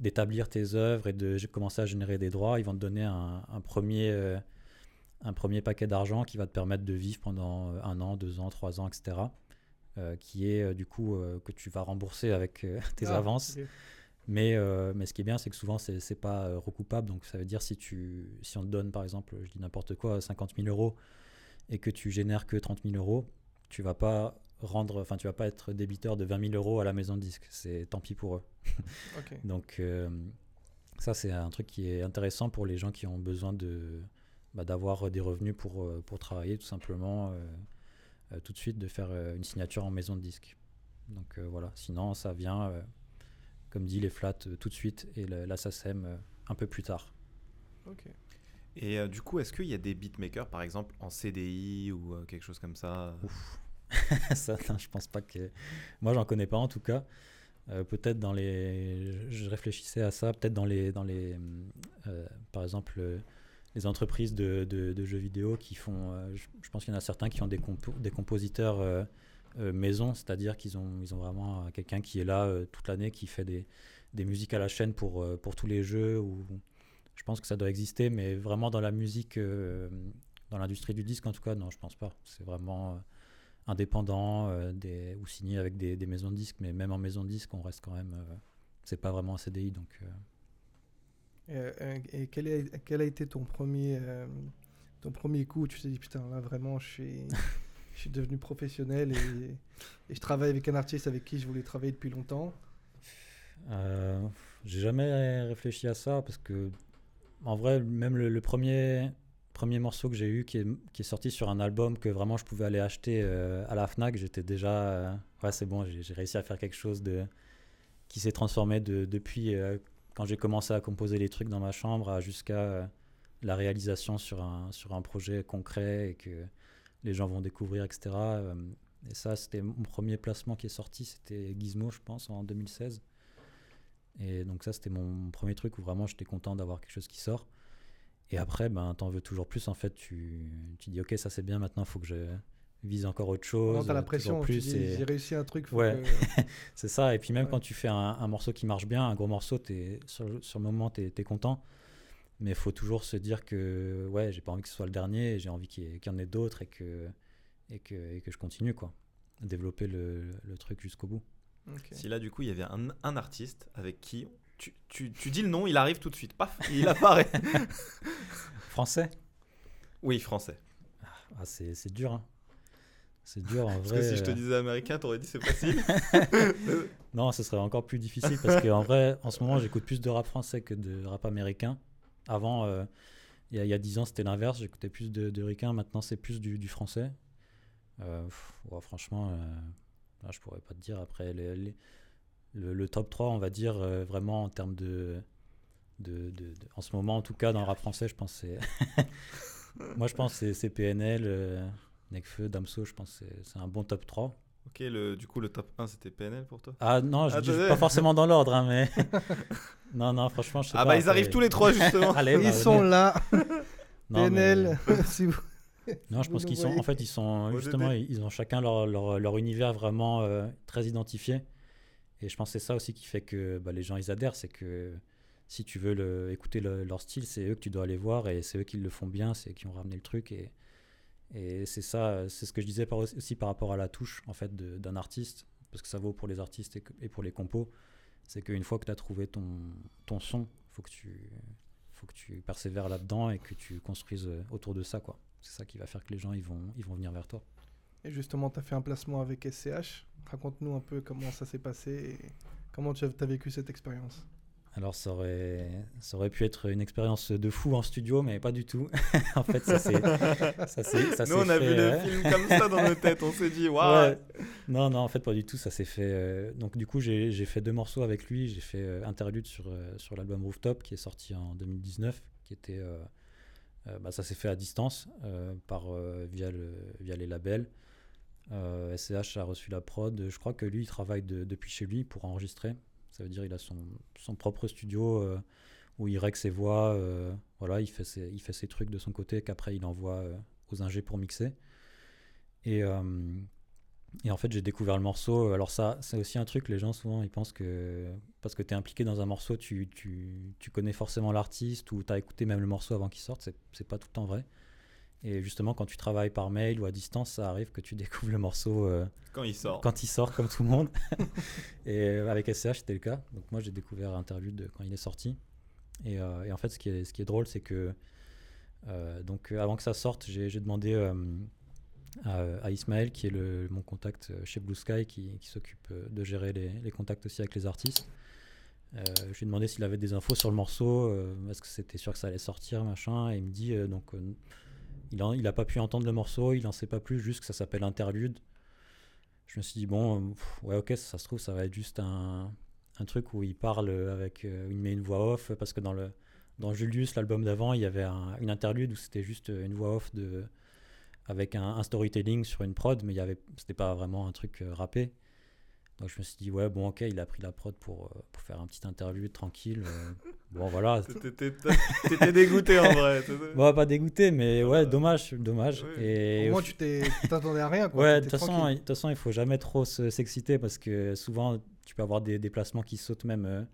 d'établir tes œuvres et de commencer à générer des droits, ils vont te donner un, un premier euh, un premier paquet d'argent qui va te permettre de vivre pendant euh, un an, deux ans, trois ans, etc. euh, qui est euh, du coup euh, que tu vas rembourser avec euh, [laughs] tes Ah, avances. Mais, euh, mais ce qui est bien, c'est que souvent, c'est c'est pas euh, recoupable. Donc, ça veut dire si, tu, si on te donne, par exemple, je dis n'importe quoi, 50 000 euros et que tu génères que 30 000 euros, tu vas pas rendre, enfin, tu vas pas être débiteur de 20 000 euros à la maison de disque. C'est tant pis pour eux. [laughs] Donc, euh, ça, c'est un truc qui est intéressant pour les gens qui ont besoin de bah, d'avoir des revenus pour, pour travailler, tout simplement, euh, euh, tout de suite, de faire une signature en maison de disque. Donc, voilà. Sinon, ça vient, comme dit, les flats euh, tout de suite et la SACEM euh, un peu plus tard. Ok. Et euh, du coup, est-ce qu'il y a des beatmakers, par exemple, en CDI ou euh, quelque chose comme ça Ouf. [laughs] ça, non, je pense pas que. Moi, j'en connais pas en tout cas. Euh, peut-être dans les. je- réfléchissais à ça, peut-être dans les. Dans les par exemple, les entreprises de, de- de jeux vidéo qui font. euh, je, je pense qu'il y en a certains qui ont des, compo- des compositeurs maison, c'est-à-dire qu'ils ont, ils ont vraiment euh, quelqu'un qui est là euh, toute l'année, qui fait des, des musiques à la chaîne pour, euh, pour tous les jeux. Ou, je pense que ça doit exister, mais vraiment dans la musique, euh, dans l'industrie du disque en tout cas, non, je pense pas. C'est vraiment. euh, indépendant euh, des, ou signé avec des, des maisons de disques, mais même en maison de disques, on reste quand même. euh, c'est pas vraiment un CDI, donc. euh, Et, euh, et quel, est- quel a été ton premier, euh, ton premier coup? Où tu t'es dit putain là vraiment je suis, [laughs] je suis devenu professionnel et, je travaille avec un artiste avec qui je voulais travailler depuis longtemps. euh, J'ai jamais réfléchi à ça parce que, en vrai, même le, premier, premier morceau que j'ai eu qui est, sorti sur un album que vraiment je pouvais aller acheter euh, à la Fnac, j'étais déjà. euh, ouais, c'est bon, j'ai réussi à faire quelque chose de, qui s'est transformé de- depuis quand j'ai commencé à composer les trucs dans ma chambre jusqu'à la réalisation sur un, sur un projet concret et que les gens vont découvrir, etc. Euh, Et ça, c'était mon premier placement qui est sorti, c'était Gizmo, je pense, en 2016. Et donc ça, c'était mon premier truc où vraiment j'étais content d'avoir quelque chose qui sort. Et après, ben, t'en veux toujours plus. En fait, tu, tu dis, ok, ça c'est bien, maintenant, il faut que je vise encore autre chose. Non, t'as la toujours pression, tu plus. dis, et- j'ai réussi un truc. faut Ouais. que- [laughs] c'est ça, et puis même Ouais. quand tu fais un, un morceau qui marche bien, un gros morceau, es, sur, le- sur le moment, tu es, content. Mais il faut toujours se dire que ouais, j'ai pas envie que ce soit le dernier, j'ai envie qu'il y, en ait d'autres et que, et, que, et que je continue, quoi. Développer le, le truc jusqu'au bout. Si là, du coup, il y avait un, un artiste avec qui tu, tu, tu dis le nom, il arrive tout de suite, paf, il apparaît. [laughs] Français? Oui, français. ah, C'est c'est dur, hein. C'est dur en Parce vrai. que si je te euh, disais américain, t'aurais dit c'est facile. [laughs] Non, ce serait encore plus difficile parce qu'en vrai, en ce moment, j'écoute plus de rap français que de rap américain. Avant, euh, il y a- il y a 10 ans, c'était l'inverse. J'écoutais plus de, de. Maintenant, c'est plus du, français. Euh, franchement, euh, là, je pourrais pas te dire. Après, le, top 3, on va dire, vraiment en termes de, En ce moment, en tout cas, dans le rap français, je pense que c'est. [laughs] Moi, je pense que c'est- PNL, euh, Nekfeu, Damso. Je pense que c'est un bon top 3. Ok, le, du coup, le top 1, c'était PNL pour toi? Ah non, je Ah, dis pas forcément dans l'ordre, hein, mais. [laughs] [laughs] non, non, franchement, je sais Ah pas. bah, ils arrivent tous les trois, justement. [laughs] Allez, bah, Ils sont venez. là, Non, mais- PNL. si vous- Non, je vous pense qu'ils sont. En fait, ils sont. Justement, ils ils ont chacun leur, leur, leur univers vraiment euh, très identifié. Et je pense que c'est ça aussi qui fait que bah, les gens ils adhèrent. C'est que si tu veux le- écouter le- leur style, c'est eux que tu dois aller voir et c'est eux qui le font bien, c'est eux qui ont ramené le truc. Et, et c'est ça, c'est ce que je disais aussi par rapport à la touche en fait d'un artiste, parce que ça vaut pour les artistes et, pour les compos. C'est qu'une fois que tu as trouvé ton, son, faut que tu faut que tu persévères là-dedans et que tu construises euh, autour de ça quoi. C'est ça qui va faire que les gens ils vont ils vont venir vers toi. Et justement, tu as fait un placement avec SCH. Raconte-nous un peu comment ça s'est passé et comment tu as, vécu cette expérience. Alors ça aurait, ça aurait pu être une expérience de fou en studio, mais pas du tout. [laughs] en fait, ça s'est, ça ça Nous, on a fait, vu le ouais. film comme ça dans nos [laughs] têtes. On s'est dit, waouh. Ouais. Non, non, en fait, pas du tout. Ça s'est fait. euh, Donc, du coup, j'ai, j'ai fait deux morceaux avec lui. J'ai fait euh, Interlude sur, euh, sur l'album Rooftop qui est sorti en 2019, qui était. euh, euh, bah, ça s'est fait à distance euh, par, euh, via, le, via les labels. Euh, SCH a reçu la prod. Je crois que lui, il travaille de- depuis chez lui pour enregistrer. Ça veut dire il a son, son propre studio euh, où il règle ses voix. euh, voilà, il fait ses, il fait ses trucs de son côté qu'après il envoie euh, aux ingés pour mixer. Et, et en fait, j'ai découvert le morceau. Alors ça, c'est aussi un truc, les gens souvent, ils pensent que parce que tu es impliqué dans un morceau, tu, tu, tu connais forcément l'artiste ou tu as écouté même le morceau avant qu'il sorte. C'est pas tout le temps vrai. Et justement, quand tu travailles par mail ou à distance, ça arrive que tu découvres le morceau euh, Quand il sort. quand il sort, comme tout le monde. [laughs] et euh, avec SCH, c'était le cas. Donc moi, j'ai découvert Interlude quand il est sorti. Et, euh, et en fait, ce qui est, ce qui est drôle, c'est que euh, donc avant que ça sorte, j'ai demandé à, à Ismaël, qui est le, mon contact chez Blue Sky, qui, qui s'occupe de gérer les, les contacts aussi avec les artistes. Je lui ai demandé s'il avait des infos sur le morceau, est-ce que c'était sûr que ça allait sortir, machin, et il me dit donc il a, il a pas pu entendre le morceau, il en sait pas plus, juste que ça s'appelle Interlude. Je me suis dit bon, euh, ouais ok, ça, se trouve ça va être juste un, un truc où il parle avec, euh, il met une voix off, parce que dans le dans Julius, l'album d'avant, il y avait un- une interlude où c'était juste une voix off de avec un, storytelling sur une prod, mais c'était pas vraiment un truc euh, rappé. Donc je me suis dit, ouais, bon, ok, il a pris la prod pour, euh, pour faire un petit interlude tranquille. euh, [laughs] bon, voilà. T'étais t'étais dégoûté en vrai. Bon, pas dégoûté, mais ouais, dommage, dommage. Oui. Et Au moins, tu t'attendais à rien. quoi. Ouais, de toute façon, façon, il faut jamais trop se- s'exciter parce que souvent, tu peux avoir des déplacements qui sautent même euh,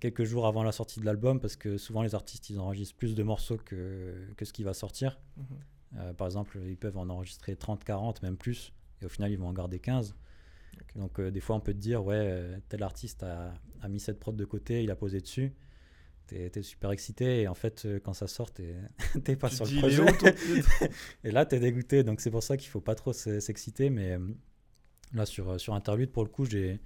quelques jours avant la sortie de l'album parce que souvent, les artistes, ils enregistrent plus de morceaux que, que ce qui va sortir. Mhm. Euh, par exemple, ils peuvent en enregistrer 30, 40, même plus, et au final, ils vont en garder 15. Ok. Donc, euh, des fois, on peut te dire, ouais, tel artiste a, a mis cette prod de côté, il a posé dessus. T'es super excité, et en fait, euh, quand ça sort, t'es [laughs] pas Tu sur le projet. [laughs] et là, t'es dégoûté, donc c'est pour ça qu'il faut pas trop se- s'exciter. Mais euh, là, sur, euh, sur Interlude, pour le coup, j'ai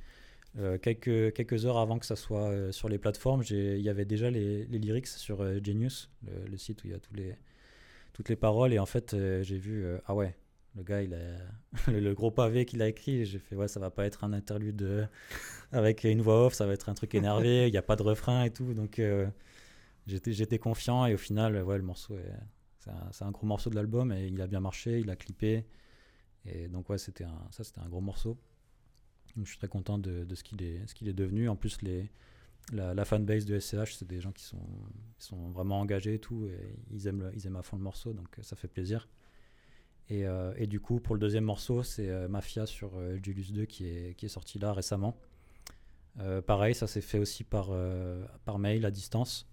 euh, quelques, quelques heures avant que ça soit euh, sur les plateformes, il y avait déjà les, les lyrics sur euh, Genius, le, le site où il y a tous les, toutes les paroles. Et en fait, j'ai vu, ah ouais, le gars, il a [laughs] le, gros pavé qu'il a écrit. J'ai fait, ouais, ça va pas être un interlude euh, [laughs] avec une voix off, ça va être un truc énervé, il n'y a pas de refrain et tout. Donc euh, j'étais confiant et au final, ouais, le morceau est. C'est un, un gros morceau de l'album et il a bien marché, il a clippé. Et donc, ouais, c'était un, ça, c'était un gros morceau. Je suis très content de, ce qu'il est, ce est devenu. En plus, les, la, fanbase de SCH, c'est des gens qui sont, sont vraiment engagés et tout. Et ils aiment, ils aiment à fond le morceau, donc euh, ça fait plaisir. Et, euh, et du coup, pour le deuxième morceau, c'est euh, Mafia sur euh, Julius 2 qui est, qui est sorti là récemment. Pareil, ça s'est fait aussi par, par mail à distance.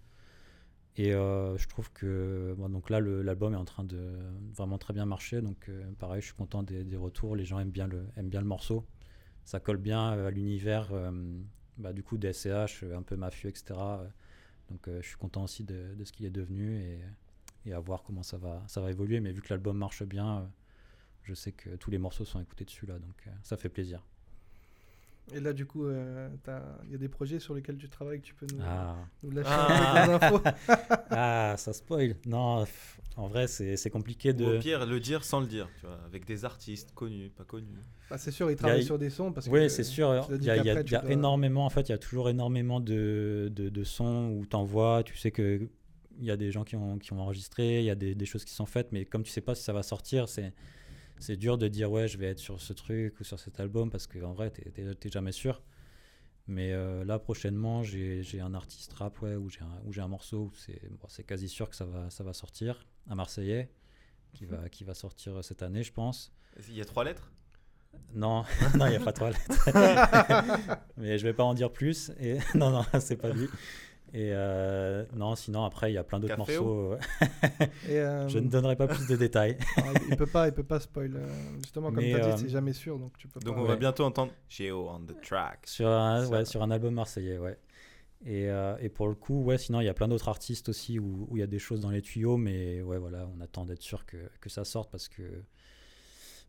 Et je trouve que donc là, l'album est en train de vraiment très bien marcher. Donc, pareil, je suis content des, retours. Les gens aiment bien le, aiment bien le morceau. Ça colle bien à l'univers bah, du coup des SCH, un peu mafieux, etc. Donc, je suis content aussi de, de ce qu'il est devenu et, et à voir comment ça va, ça va évoluer. Mais vu que l'album marche bien, euh, je sais que tous les morceaux sont écoutés dessus là. Donc, euh, ça fait plaisir. Et là, du coup, euh, il y a des projets sur lesquels tu travailles que tu peux nous, Ah. nous lâcher Ah. quelques infos. [laughs] [laughs] ah, ça spoil. Non, pff, en vrai, c'est c'est compliqué Ou de. au pire, le dire sans le dire, tu vois, avec des artistes connus, pas connus. Bah, c'est sûr, ils travaillent a- sur des sons. Parce que, Oui, c'est sûr. Il y a, il y a- qu'après, il y a tu dois- énormément, en fait, il y a toujours énormément de, de, de sons où tu envoies, tu sais que il y a des gens qui ont, qui ont enregistré, il y a des, des choses qui sont faites, mais comme tu sais pas si ça va sortir, c'est c'est dur de dire ouais, je vais être sur ce truc ou sur cet album parce qu'en vrai, tu n'es jamais sûr. Mais euh, là, prochainement, j'ai j'ai un artiste rap ouais, où j'ai un, où j'ai un morceau où c'est bon, quasi sûr que ça va, ça va sortir, un Marseillais qui va, qui va sortir cette année, je pense. Il y a trois lettres? Non, [laughs] non, il n'y a pas trois lettres. [laughs] Mais je vais pas en dire plus. Et [laughs] non, non, c'est pas lui. Et euh, non, sinon après il y a plein d'autres morceaux. [laughs] Et, euh, [laughs] Je ne donnerai pas plus de détails. ah, il peut pas, il peut pas spoil. euh, Justement, comme tu as euh, dit, c'est jamais sûr, donc tu peux Donc pas. on va Ouais. bientôt entendre Geo on the track. Sur un, ouais, sur un album marseillais, ouais. Et, euh, et pour le coup, ouais, sinon il y a plein d'autres artistes aussi où où il y a des choses dans les tuyaux, mais ouais, voilà, on attend d'être sûr que, que ça sorte parce que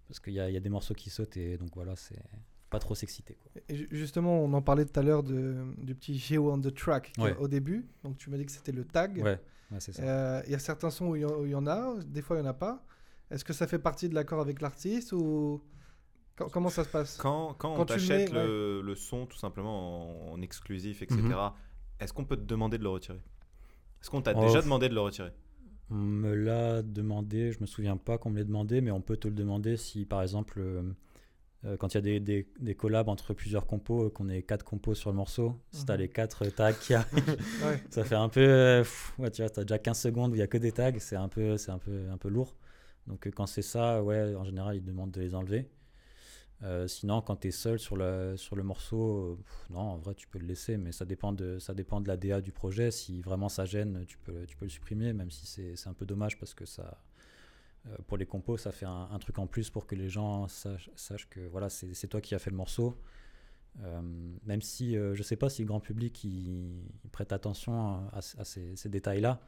parce qu'il y a, il y a des morceaux qui sautent et donc voilà, c'est pas trop s'exciter. justement, on en parlait tout à l'heure de- du petit Geo on the track Ouais. au début. Donc tu m'as dit que c'était le tag. Ouais, ouais, c'est ça. Euh, Il y a certains sons où il y, en- y a, des fois il n'y en a pas. Est-ce que ça fait partie de l'accord avec l'artiste ou Co- comment ça se passe? Quand, quand, Quand on tu le le, son tout simplement en, en exclusif, etc., Mhm. est-ce qu'on peut te demander de le retirer? Est-ce qu'on t'a Oh, déjà demandé de le retirer? On me l'a demandé, je me souviens pas qu'on me l'ait demandé, mais on peut te le demander si par exemple, euh, euh, quand il y a des, des, des collabs entre plusieurs compos, euh, qu'on ait quatre compos sur le morceau, si t'as Mhm. les quatre tags qui arrivent, [laughs] Ouais. ça fait un peu. euh, pff, ouais, tu vois, t'as déjà 15 secondes où il y a que des tags, c'est un peu, c'est un peu, un peu lourd. Donc euh, quand c'est ça, ouais, en général, ils demandent de les enlever. Euh, sinon, quand tu es seul sur le, sur le morceau, euh, pff, non, en vrai, tu peux le laisser, mais ça dépend de, ça dépend de la DA du projet. Si vraiment ça gêne, tu peux, tu peux le supprimer, même si c'est c'est un peu dommage parce que ça, euh, pour les compos, ça fait un, un truc en plus pour que les gens sachent, sachent que voilà, c'est toi qui as fait le morceau. Euh, même si euh, je sais pas si le grand public il, il prête attention à, à ces, ces détails-là,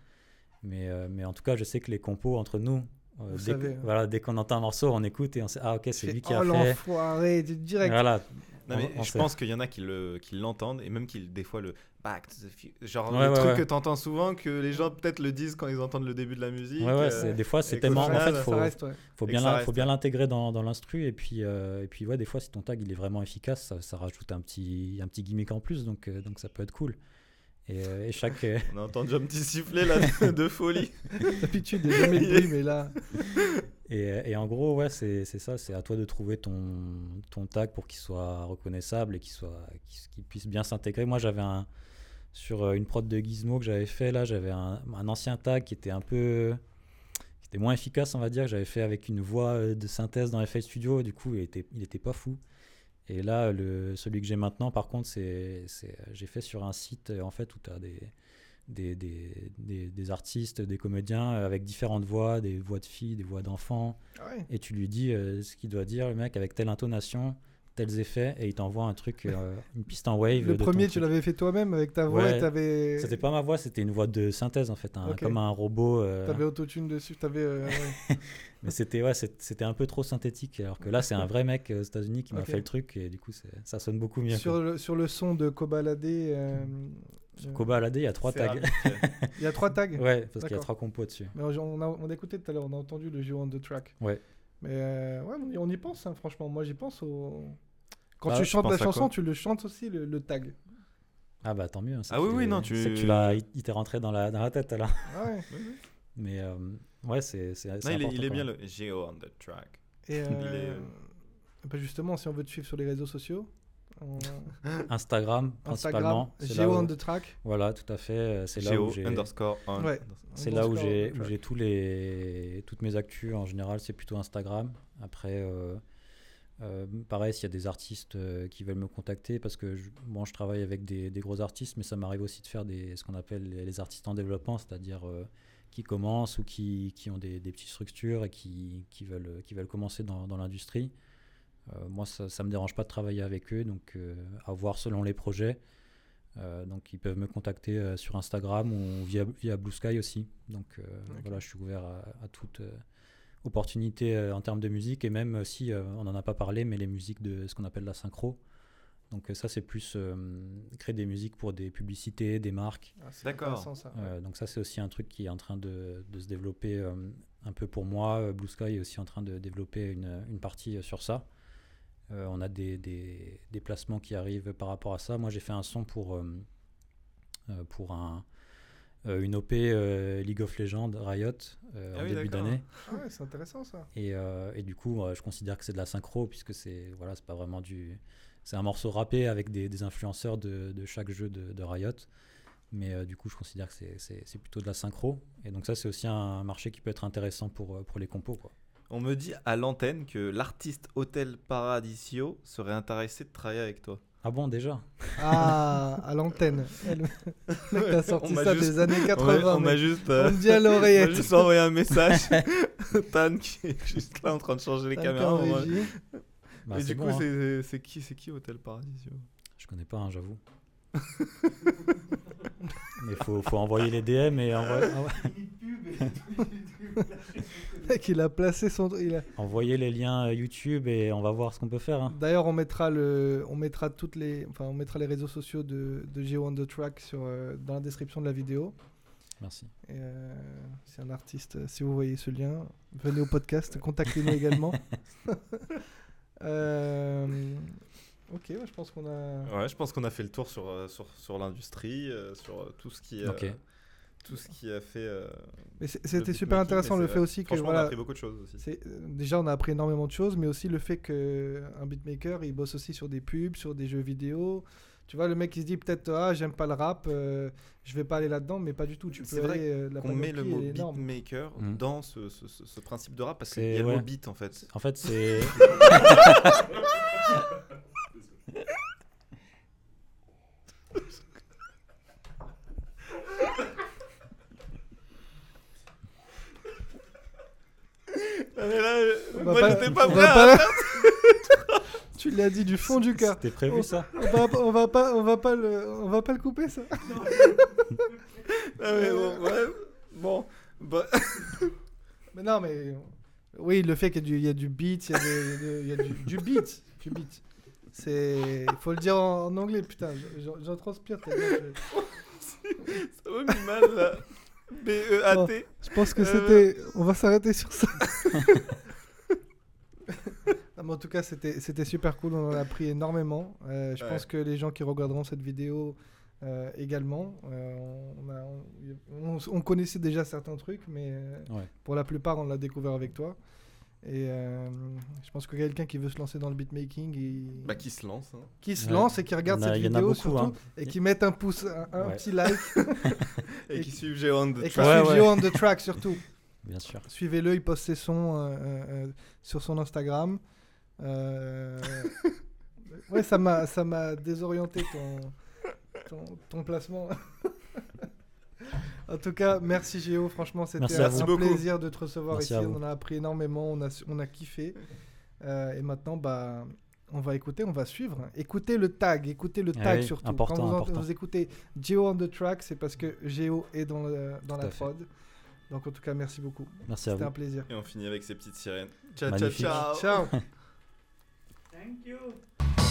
mais, euh, mais en tout cas, je sais que les compos entre nous, euh, dès, savez, que- hein. voilà, dès qu'on entend un morceau, on écoute et on sait ah ok c'est lui qui oh a fait. l'enfoiré, direct. Voilà. Non, mais je pense qu'il y en a qui le- qui l'entendent et même qui des fois le back to the future. Genre Ouais, le ouais, truc ouais. que t'entends souvent que les gens peut-être le disent quand ils entendent le début de la musique. Ouais, ouais, euh, des fois c'est tellement. En fait, faut, reste, faut bien, reste. faut bien l'intégrer dans, dans l'instru et puis euh, et puis ouais, des fois si ton tag il est vraiment efficace, ça, ça rajoute un petit un petit gimmick en plus, donc euh, donc ça peut être cool. Et, euh, et chaque euh, On a entendu un petit sifflet là de, folie. [laughs] D'habitude, il n'y a jamais de bruit, mais là. Et, et en gros, ouais, c'est ça, c'est à toi de trouver ton, ton tag pour qu'il soit reconnaissable et qu'il puisse bien s'intégrer. Moi, j'avais un sur euh, une prod de Gizmo que j'avais fait là, j'avais un, un ancien tag qui était un peu qui était moins efficace, on va dire, que j'avais fait avec une voix euh, de synthèse dans FL Studio, et du coup, il était il était pas fou. Et là, le, celui que j'ai maintenant, par contre, c'est j'ai fait sur un site en fait où tu as des des, des, des, des artistes, des comédiens euh, avec différentes voix, des voix de filles, des voix d'enfants, Ah ouais. et tu lui dis euh, ce qu'il doit dire, le mec, avec telle intonation, tels effets, et il t'envoie un truc, euh, une piste en wave. Le premier, tu l'avais fait toi-même avec ta voix Ouais. et t'avais. C'était pas ma voix, c'était une voix de synthèse en fait, Ok. comme un robot. euh, T'avais autotune dessus, t'avais. euh, ouais. [laughs] mais c'était ouais, c'était un peu trop synthétique, alors que là, c'est un vrai mec euh, aux États-Unis qui m'a fait le truc, et du coup, ça sonne beaucoup mieux. sur, le, sur le son de Kobalade, euh, Sur il y a trois tags. [laughs] il y a trois tags. ouais, parce qu'il y a trois compos dessus. Mais on, a, on a écouté tout à l'heure, on a entendu le jeu on the track. Ouais. Mais euh, ouais, on y, on y pense, hein, franchement. Moi, j'y pense au. Quand Bah, tu chantes la chanson, tu le chantes aussi, le, le tag. Ah bah tant mieux. hein, Ah oui, oui, non, tu- c'est que tu l'as, il, t'est rentré dans la, dans la tête là. Ah ouais. Mais euh, ouais, c'est c'est- c'est Non, il est, il est bien le Geo on the track. Et euh, bah, justement, si on veut te suivre sur les réseaux sociaux, on- [laughs] Instagram Instagram, principalement. là Géo on the track. Voilà, tout à fait. euh, C'est là Geo où j'ai. underscore on. Ouais. C'est là où j'ai où j'ai tous les toutes mes actus en général, c'est plutôt Instagram. Après, euh, euh, pareil, s'il y a des artistes euh, qui veulent me contacter, parce que je, bon, je travaille avec des, des gros artistes, mais ça m'arrive aussi de faire des, ce qu'on appelle les, les artistes en développement, c'est-à-dire euh, qui commencent ou qui, qui ont des, des petites structures et qui, qui veulent qui veulent commencer dans, dans l'industrie. Moi, ça, ça me dérange pas de travailler avec eux, donc à voir selon les projets. Donc ils peuvent me contacter sur Instagram ou via, via Blue Sky aussi. Donc voilà, je suis ouvert à, à toute euh, opportunité euh, en termes de musique et même euh, si euh, on n'en a pas parlé, mais les musiques de ce qu'on appelle la synchro. Donc ça c'est plus euh, créer des musiques pour des publicités, des marques. Ah, D'accord. Euh, donc ça c'est aussi un truc qui est en train de, de se développer euh, un peu pour moi. Blue Sky est aussi en train de développer une, une partie sur ça. Euh, on a des, des, des placements qui arrivent par rapport à ça. Moi j'ai fait un son pour, pour un, euh, une OP euh, League of Legends Riot euh, Ah en oui, début d'année. Ah ouais, c'est intéressant ça. Et, euh, et du coup, euh, je considère que c'est de la synchro puisque c'est voilà, c'est pas vraiment du. C'est un morceau rappé avec des, des influenceurs de, de chaque jeu de, de Riot. Mais euh, du coup, je considère que c'est- c'est c'est plutôt de la synchro. Et donc, ça, c'est aussi un marché qui peut être intéressant pour, pour les compos. Quoi. On me dit à l'antenne que l'artiste Hotel Paradisio serait intéressé de travailler avec toi. Ah bon, déjà Ah, à l'antenne. Mec, t'as sorti On m'a ça juste- des années On m'a- 80. on m'a juste, On euh, me dit à on l'oreillette. juste envoyé un message. [laughs] Tan qui est juste là en train de changer les T'as caméras. on. Bah, Et du bon, coup, hein. c'est c'est qui, c'est qui Hotel Paradisio Je connais pas, hein, j'avoue. [laughs] Mais faut, faut envoyer les DM et envoyer, mec, il a placé son. il a- envoyer les liens euh, YouTube et on va voir ce qu'on peut faire. hein. D'ailleurs, on mettra le, on mettra toutes les, enfin, on mettra les réseaux sociaux de, de Geo on the Track sur, euh, dans la description de la vidéo. Merci. Euh, c'est un artiste. Si vous voyez ce lien, venez au podcast, [laughs] contactez-nous également. [laughs] Euh, ok, ouais, je pense qu'on a. Ouais, je pense qu'on a fait le tour sur, sur, sur l'industrie, sur tout ce qui, euh, Ok. Tout ce qui a fait. euh, c'était super intéressant le fait aussi que Franchement, on a appris beaucoup de choses aussi. euh, déjà on a appris énormément de choses, mais aussi le fait que un beatmaker il bosse aussi sur des pubs, sur des jeux vidéo. Tu vois, le mec il se dit peut-être ah j'aime pas le rap, euh, je vais pas aller là-dedans, mais pas du tout. Tu peux C'est vrai aller, euh, la Qu'on met le mot beatmaker Mm. dans ce, ce, ce- ce principe de rap parce qu'il y a le mot beat en fait. En fait, c'est. [laughs] [laughs] [laughs] mais là, On va moi pas- j'étais pas on prêt. à- pas- [laughs] tu l'as dit du fond du cœur. C'était prévu ça On va, on va pas, on va pas le, on va pas le couper ça. Ah, mais bon, ouais. Bon, bah, Mais non, mais. Oui, le fait qu'il y, a du- il y a du beat, il y a, des- il y a du, du beat. Du beat. C'est. Il faut le dire en, en anglais, putain. j'en- transpire. vu, je- [laughs] Ça m'a mis mal là. B-E-A-T. Je pense que Euh. c'était. On va s'arrêter sur ça. [laughs] Non, mais en tout cas, c'était c'était super cool. On en a appris énormément. Euh, je Ouais. pense que les gens qui regarderont cette vidéo euh, également, euh, on, a- on- on- on connaissait déjà certains trucs, mais euh, Ouais. pour la plupart, on l'a découvert avec toi. Et euh, je pense que quelqu'un qui veut se lancer dans le beatmaking, il- Bah, qui se lance. hein. qui se Ouais. lance et qui regarde a- cette vidéo beaucoup, surtout, hein. et qui met un pouce, un, un Ouais. petit like, [laughs] Et Et qui suivent Géo on the et qui track. Ouais, suit ouais. Gio on the track surtout. [laughs] Bien sûr. Suivez-le, il poste ses sons euh, euh, sur son Instagram. Euh, [laughs] ouais, ça m'a, ça m'a désorienté ton, ton, ton placement. En tout cas, merci Géo, franchement, c'était un, Beaucoup. plaisir de te recevoir Merci ici. On a appris énormément, on a, su- on a kiffé. Euh, et maintenant, bah, on va écouter, on va suivre. Écoutez le tag, écoutez le Ah tag oui, surtout. important, Quand vous, en- vous écoutez Géo on the track, c'est parce que Géo est dans, le- dans Tout la prod. Donc en tout cas, merci beaucoup. Merci à C'était un plaisir. Et on finit avec ces petites sirènes. Ciao, ciao, ciao. Ciao. [laughs] Thank you.